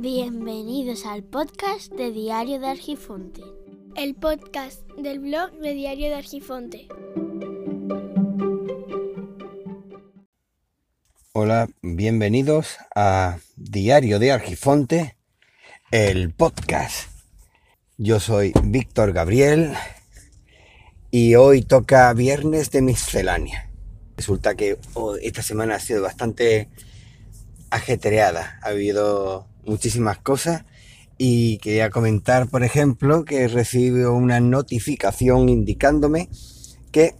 Bienvenidos al podcast de Diario de Argifonte. El podcast del blog de Diario de Argifonte. Hola, bienvenidos a Diario de Argifonte, el podcast. Yo soy Víctor Gabriel y hoy toca viernes de miscelánea. Resulta que oh, esta semana ha sido bastante ajetreada. Ha habido muchísimas cosas y quería comentar, por ejemplo, que recibo una notificación indicándome que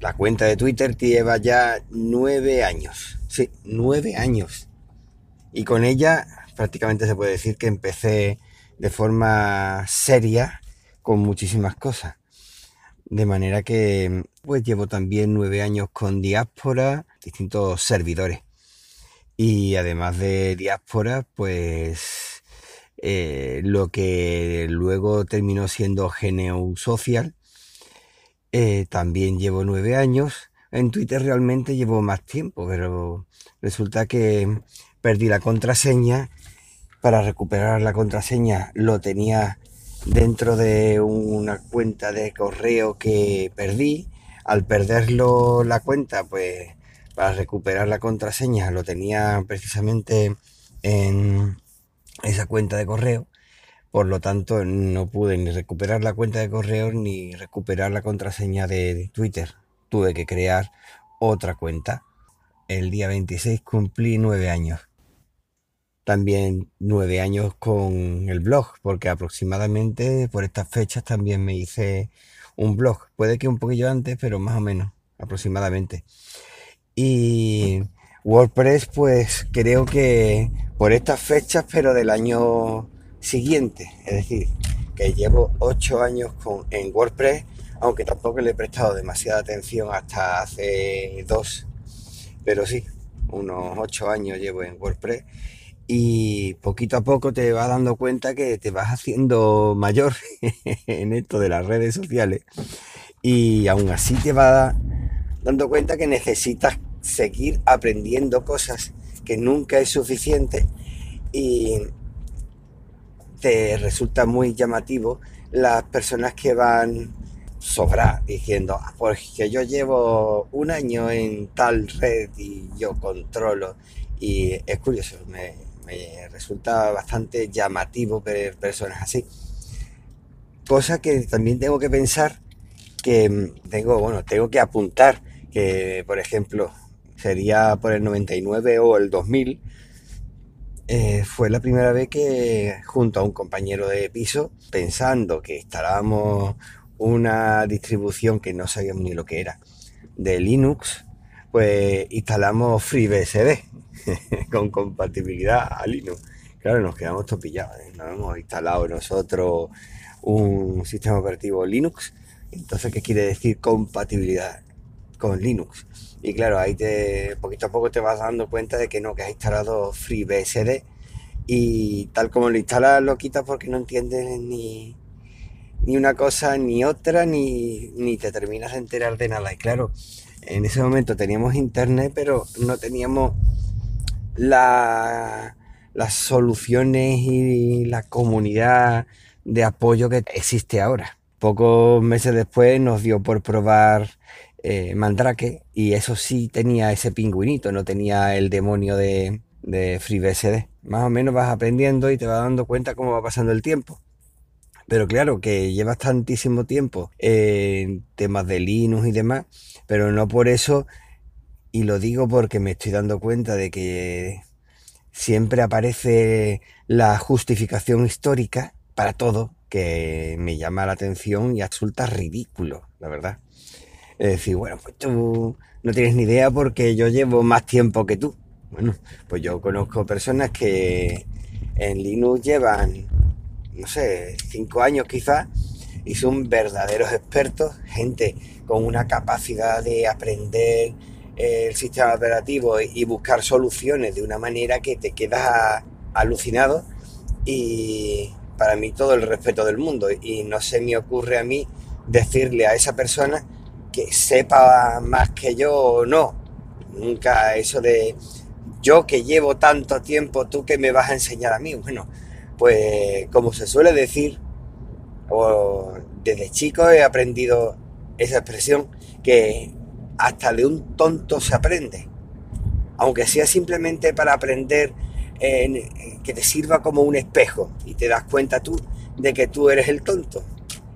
la cuenta de Twitter lleva ya nueve años. Sí, nueve años. Y con ella prácticamente se puede decir que empecé de forma seria con muchísimas cosas. De manera que pues llevo también nueve años con diáspora, distintos servidores. Y además de diáspora, pues eh, lo que luego terminó siendo Geneu Social, eh, también llevo nueve años. En Twitter realmente llevo más tiempo, pero resulta que perdí la contraseña. Para recuperar la contraseña lo tenía dentro de una cuenta de correo que perdí. Al perderlo la cuenta, pues para recuperar la contraseña lo tenía precisamente en esa cuenta de correo. Por lo tanto, no pude ni recuperar la cuenta de correo ni recuperar la contraseña de Twitter. Tuve que crear otra cuenta. El día 26 cumplí nueve años. También nueve años con el blog, porque aproximadamente por estas fechas también me hice un blog. Puede que un poquillo antes, pero más o menos, aproximadamente. Y WordPress, pues creo que por estas fechas, pero del año siguiente. Es decir, que llevo ocho años con, en WordPress, aunque tampoco le he prestado demasiada atención hasta hace dos. Pero sí, unos ocho años llevo en WordPress. Y poquito a poco te vas dando cuenta que te vas haciendo mayor en esto de las redes sociales. Y aún así te vas dando cuenta que necesitas seguir aprendiendo cosas que nunca es suficiente y te resulta muy llamativo las personas que van sobrar diciendo, ah, pues que yo llevo un año en tal red y yo controlo. Y es curioso, me, me resulta bastante llamativo ver personas así. Cosa que también tengo que pensar que tengo, bueno, tengo que apuntar que, por ejemplo, sería por el 99 o el 2000, eh, fue la primera vez que junto a un compañero de piso, pensando que instalábamos una distribución que no sabíamos ni lo que era, de Linux, pues instalamos FreeBSD con compatibilidad a Linux. Claro, nos quedamos topillados, ¿eh? no hemos instalado nosotros un sistema operativo Linux. Entonces, ¿qué quiere decir compatibilidad con Linux? Y claro, ahí te, poquito a poco te vas dando cuenta de que no, que has instalado FreeBSD y tal como lo instalas lo quitas porque no entiendes ni, ni una cosa ni otra, ni, ni te terminas de enterar de nada. Y claro, en ese momento teníamos internet, pero no teníamos la, las soluciones y la comunidad de apoyo que existe ahora. Pocos meses después nos dio por probar eh, Mandrake y eso sí tenía ese pingüinito, no tenía el demonio de, de FreeBSD. Más o menos vas aprendiendo y te vas dando cuenta cómo va pasando el tiempo. Pero claro, que llevas tantísimo tiempo en temas de Linux y demás, pero no por eso, y lo digo porque me estoy dando cuenta de que siempre aparece la justificación histórica para todo, que me llama la atención y resulta ridículo, la verdad. Es decir, bueno, pues tú no tienes ni idea porque yo llevo más tiempo que tú. Bueno, pues yo conozco personas que en Linux llevan, no sé, cinco años quizás, y son verdaderos expertos, gente con una capacidad de aprender el sistema operativo y buscar soluciones de una manera que te quedas alucinado y para mí todo el respeto del mundo y no se me ocurre a mí decirle a esa persona que sepa más que yo o no. Nunca eso de yo que llevo tanto tiempo, tú que me vas a enseñar a mí. Bueno, pues como se suele decir, o desde chico he aprendido esa expresión que hasta de un tonto se aprende. Aunque sea simplemente para aprender que te sirva como un espejo y te das cuenta tú de que tú eres el tonto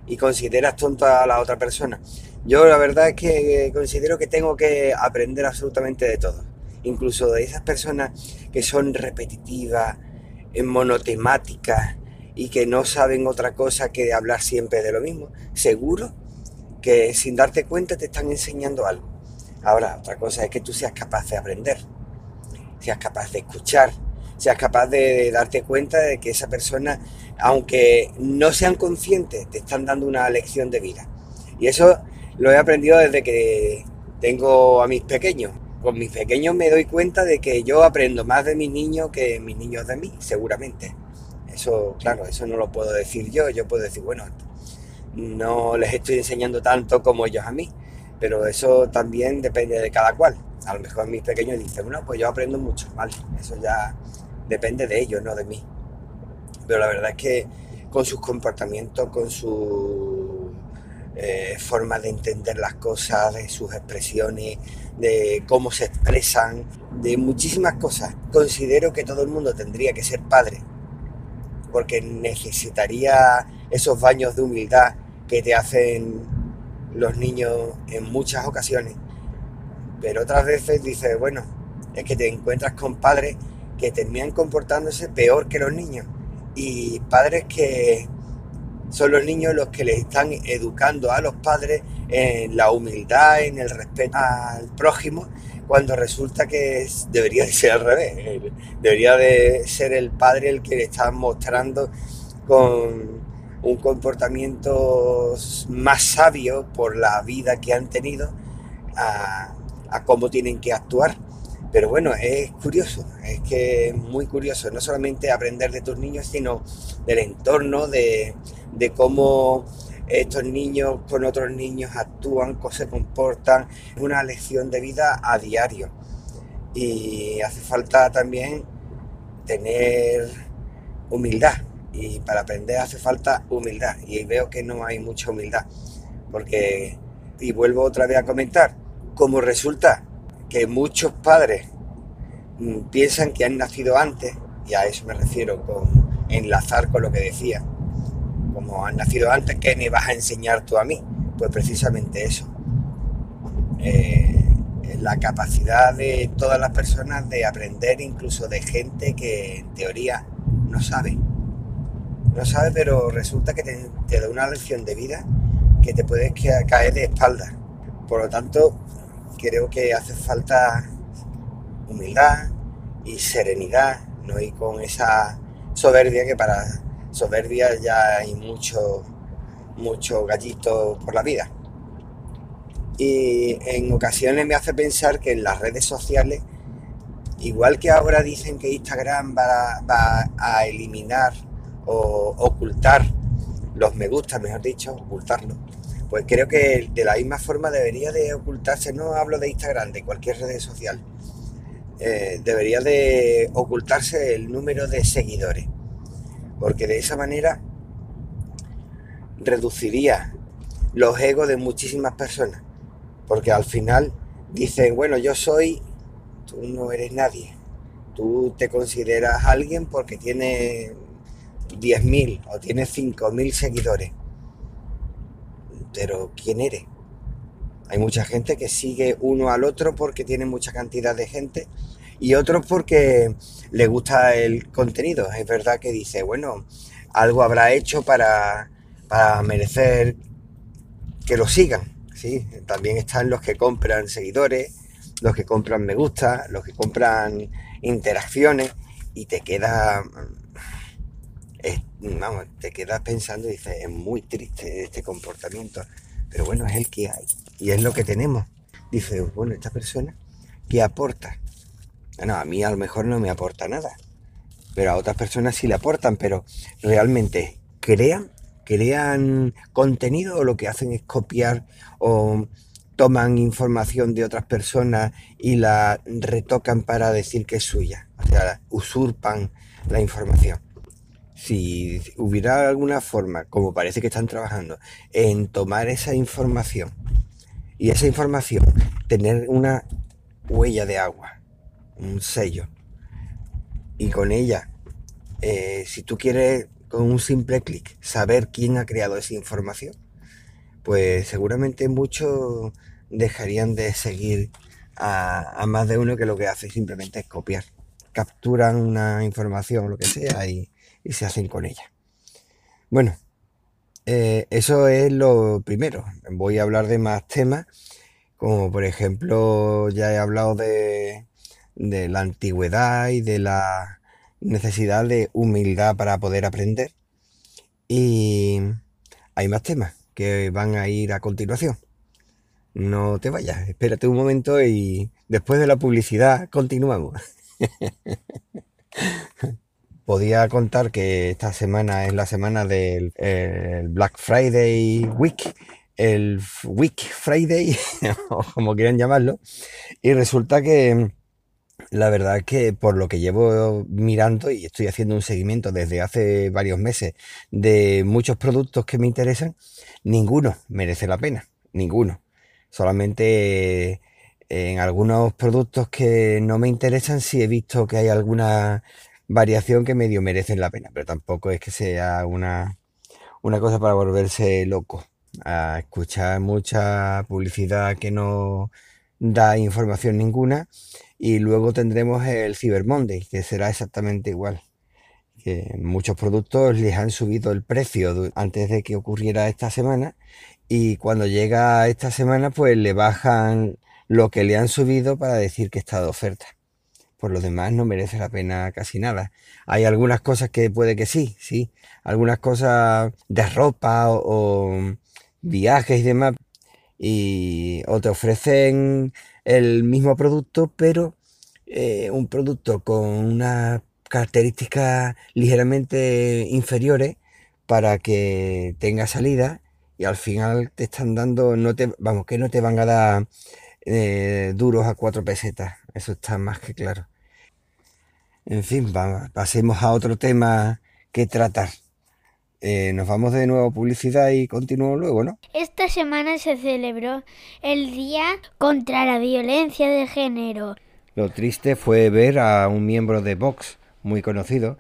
y consideras tonto a la otra persona. Yo la verdad es que considero que tengo que aprender absolutamente de todo, incluso de esas personas que son repetitivas, monotemáticas y que no saben otra cosa que hablar siempre de lo mismo. Seguro que sin darte cuenta te están enseñando algo. Ahora, otra cosa es que tú seas capaz de aprender, seas capaz de escuchar, seas capaz de darte cuenta de que esa persona, aunque no sean conscientes, te están dando una lección de vida. Y eso lo he aprendido desde que tengo a mis pequeños. Con mis pequeños me doy cuenta de que yo aprendo más de mis niños que mis niños de mí, seguramente. Eso, claro, eso no lo puedo decir yo. Yo puedo decir, bueno, no les estoy enseñando tanto como ellos a mí. Pero eso también depende de cada cual. A lo mejor mis pequeños dicen, bueno, pues yo aprendo mucho, ¿vale? Eso ya depende de ellos, no de mí. Pero la verdad es que con sus comportamientos, con su eh, forma de entender las cosas, de sus expresiones, de cómo se expresan, de muchísimas cosas, considero que todo el mundo tendría que ser padre, porque necesitaría esos baños de humildad que te hacen los niños en muchas ocasiones. Pero otras veces dices, bueno, es que te encuentras con padres que terminan comportándose peor que los niños. Y padres que son los niños los que les están educando a los padres en la humildad, en el respeto al prójimo, cuando resulta que debería de ser al revés. Debería de ser el padre el que le está mostrando con un comportamiento más sabio por la vida que han tenido a cómo tienen que actuar. Pero bueno, es curioso, es que es muy curioso, no solamente aprender de tus niños, sino del entorno, de, cómo estos niños con otros niños actúan, cómo se comportan. Es una lección de vida a diario. Y hace falta también tener humildad. Y para aprender hace falta humildad. Y veo que no hay mucha humildad. Porque, y vuelvo otra vez a comentar, como resulta que muchos padres mm, piensan que han nacido antes, y a eso me refiero con enlazar con lo que decía, como han nacido antes, ¿qué me vas a enseñar tú a mí? Pues precisamente eso. Eh, la capacidad de todas las personas de aprender incluso de gente que en teoría no sabe. No sabe, pero resulta que te, te da una lección de vida que te puedes caer de espalda. Por lo tanto, creo que hace falta humildad y serenidad, no ir con esa soberbia que para soberbia ya hay mucho, mucho gallito por la vida. Y en ocasiones me hace pensar que en las redes sociales, igual que ahora dicen que Instagram va, va a eliminar o ocultar los me gusta, mejor dicho, ocultarlo, pues creo que de la misma forma debería de ocultarse, no hablo de Instagram, de cualquier red social, eh, debería de ocultarse el número de seguidores, porque de esa manera reduciría los egos de muchísimas personas, porque al final dicen, bueno, yo soy, tú no eres nadie, tú te consideras alguien porque tienes 10.000 o tienes 5.000 seguidores pero ¿quién eres? Hay mucha gente que sigue uno al otro porque tiene mucha cantidad de gente y otros porque le gusta el contenido. Es verdad que dice, bueno, algo habrá hecho para, para merecer que lo sigan. ¿sí? También están los que compran seguidores, los que compran me gusta, los que compran interacciones y te queda vamos, te quedas pensando y dices, es muy triste este comportamiento, pero bueno, es el que hay y es lo que tenemos. Dice, bueno, esta persona, ¿qué aporta? Bueno, a mí a lo mejor no me aporta nada, pero a otras personas sí le aportan, pero realmente crean, crean contenido o lo que hacen es copiar o toman información de otras personas y la retocan para decir que es suya. O sea, usurpan la información. Si hubiera alguna forma, como parece que están trabajando, en tomar esa información y esa información tener una huella de agua, un sello, y con ella, eh, si tú quieres con un simple clic saber quién ha creado esa información, pues seguramente muchos dejarían de seguir a, más de uno que lo que hace simplemente es copiar. Capturan una información, lo que sea, y, se hacen con ella. Bueno, eh, eso es lo primero. Voy a hablar de más temas, como por ejemplo ya he hablado de, de la antigüedad y de la necesidad de humildad para poder aprender. Y hay más temas que van a ir a continuación. No te vayas, espérate un momento y después de la publicidad continuamos. Podía contar que esta semana es la semana del Black Friday Week, el Week Friday, o como quieran llamarlo, y resulta que la verdad es que por lo que llevo mirando y estoy haciendo un seguimiento desde hace varios meses de muchos productos que me interesan, ninguno merece la pena, ninguno. Solamente en algunos productos que no me interesan sí he visto que hay alguna variación que medio merecen la pena, pero tampoco es que sea una, una cosa para volverse loco, a escuchar mucha publicidad que no da información ninguna y luego tendremos el Cyber Monday, que será exactamente igual. Muchos productos les han subido el precio antes de que ocurriera esta semana y cuando llega esta semana pues le bajan lo que le han subido para decir que está de oferta. Por lo demás no merece la pena casi nada. Hay algunas cosas que puede que sí, sí. Algunas cosas de ropa o, viajes y demás. Y o te ofrecen el mismo producto, pero eh, un producto con unas características ligeramente inferiores para que tenga salida y al final te están dando, no te, vamos, que no te van a dar eh, duros a cuatro pesetas, eso está más que claro. En fin, pasemos a otro tema que tratar. Eh, nos vamos de nuevo a publicidad y continuamos luego, ¿no? Esta semana se celebró el Día contra la Violencia de Género. Lo triste fue ver a un miembro de Vox, muy conocido,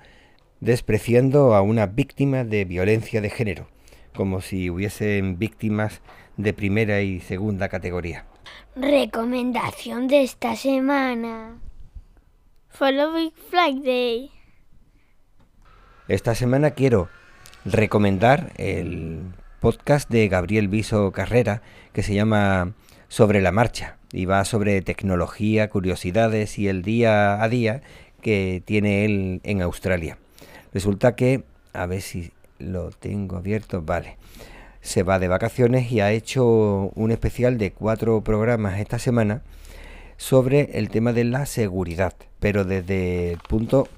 despreciando a una víctima de violencia de género, como si hubiesen víctimas de primera y segunda categoría. Recomendación de esta semana. Follow Big Friday. Esta semana quiero recomendar el podcast de Gabriel Viso Carrera que se llama Sobre la Marcha y va sobre tecnología, curiosidades y el día a día que tiene él en Australia. Resulta que, a ver si lo tengo abierto, vale. Se va de vacaciones y ha hecho un especial de cuatro programas esta semana sobre el tema de la seguridad, pero desde el punto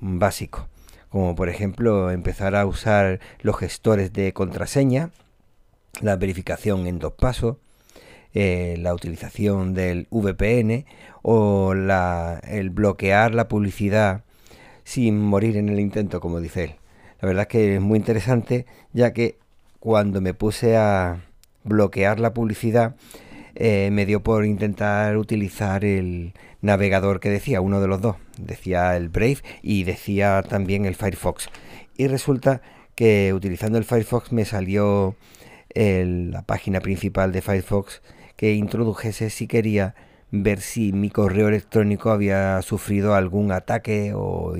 básico como por ejemplo empezar a usar los gestores de contraseña, la verificación en dos pasos, eh, la utilización del VPN o el bloquear la publicidad sin morir en el intento, como dice él. La verdad es que es muy interesante, ya que cuando me puse a bloquear la publicidad, eh, me dio por intentar utilizar el navegador que decía, uno de los dos. Decía el Brave y decía también el Firefox. Y resulta que utilizando el Firefox me salió la página principal de Firefox que introdujese si quería ver si mi correo electrónico había sufrido algún ataque o,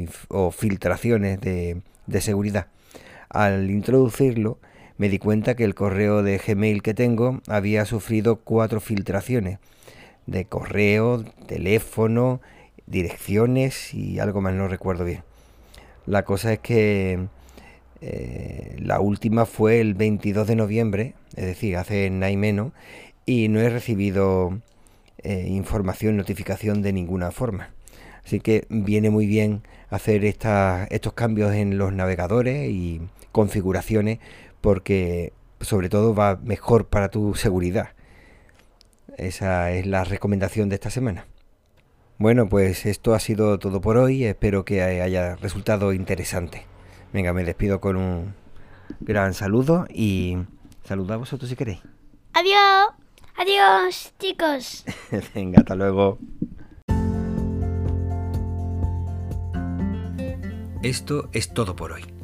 filtraciones de seguridad. Al introducirlo, me di cuenta que el correo de Gmail que tengo había sufrido cuatro filtraciones de correo, teléfono, direcciones y algo más no recuerdo bien. La cosa es que eh, la última fue el 22 de noviembre, es decir, hace nada y menos, y no he recibido eh, información, notificación de ninguna forma. Así que viene muy bien hacer estos cambios en los navegadores y configuraciones porque sobre todo va mejor para tu seguridad. Esa es la recomendación de esta semana. Bueno, pues esto ha sido todo por hoy. Espero que haya resultado interesante. Venga, me despido con un gran saludo y saludo a vosotros si queréis. Adiós. Adiós, chicos. Venga, hasta luego. Esto es todo por hoy.